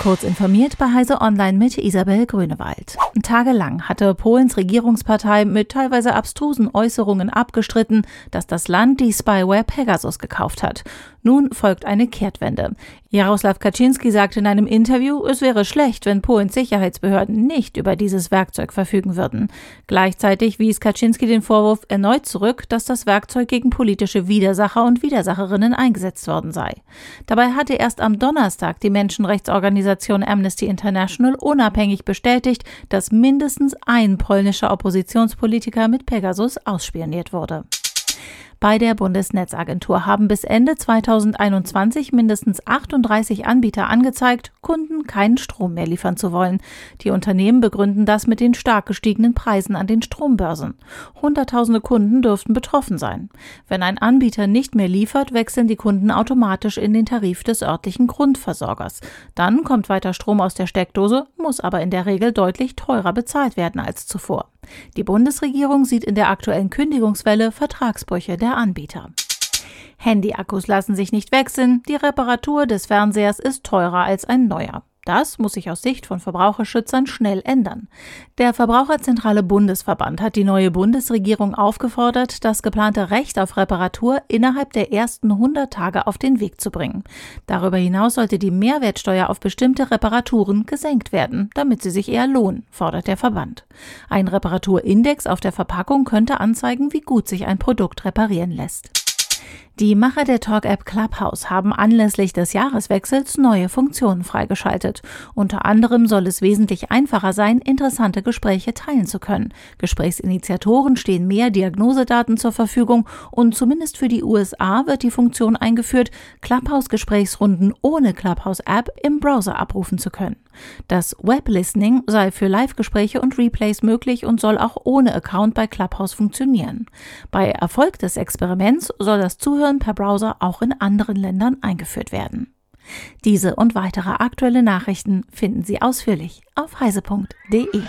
Kurz informiert bei Heise Online mit Isabel Grünewald. Tagelang hatte Polens Regierungspartei mit teilweise abstrusen Äußerungen abgestritten, dass das Land die Spyware Pegasus gekauft hat. Nun folgt eine Kehrtwende. Jaroslaw Kaczynski sagte in einem Interview, es wäre schlecht, wenn Polens Sicherheitsbehörden nicht über dieses Werkzeug verfügen würden. Gleichzeitig wies Kaczynski den Vorwurf erneut zurück, dass das Werkzeug gegen politische Widersacher und Widersacherinnen eingesetzt worden sei. Dabei hatte erst am Donnerstag die Menschenrechtsorganisation Amnesty International unabhängig bestätigt, dass mindestens ein polnischer Oppositionspolitiker mit Pegasus ausspioniert wurde. Bei der Bundesnetzagentur haben bis Ende 2021 mindestens 38 Anbieter angezeigt, Kunden keinen Strom mehr liefern zu wollen. Die Unternehmen begründen das mit den stark gestiegenen Preisen an den Strombörsen. Hunderttausende Kunden dürften betroffen sein. Wenn ein Anbieter nicht mehr liefert, wechseln die Kunden automatisch in den Tarif des örtlichen Grundversorgers. Dann kommt weiter Strom aus der Steckdose, muss aber in der Regel deutlich teurer bezahlt werden als zuvor. Die Bundesregierung sieht in der aktuellen Kündigungswelle Vertragsbrüche der Anbieter. Handyakkus lassen sich nicht wechseln, die Reparatur des Fernsehers ist teurer als ein neuer. Das muss sich aus Sicht von Verbraucherschützern schnell ändern. Der Verbraucherzentrale Bundesverband hat die neue Bundesregierung aufgefordert, das geplante Recht auf Reparatur innerhalb der ersten 100 Tage auf den Weg zu bringen. Darüber hinaus sollte die Mehrwertsteuer auf bestimmte Reparaturen gesenkt werden, damit sie sich eher lohnen, fordert der Verband. Ein Reparaturindex auf der Verpackung könnte anzeigen, wie gut sich ein Produkt reparieren lässt. Die Macher der Talk-App Clubhouse haben anlässlich des Jahreswechsels neue Funktionen freigeschaltet. Unter anderem soll es wesentlich einfacher sein, interessante Gespräche teilen zu können. Gesprächsinitiatoren stehen mehr Diagnosedaten zur Verfügung und zumindest für die USA wird die Funktion eingeführt, Clubhouse-Gesprächsrunden ohne Clubhouse-App im Browser abrufen zu können. Das Web-Listening sei für Live-Gespräche und Replays möglich und soll auch ohne Account bei Clubhouse funktionieren. Bei Erfolg des Experiments soll das Zuhören per Browser auch in anderen Ländern eingeführt werden. Diese und weitere aktuelle Nachrichten finden Sie ausführlich auf heise.de.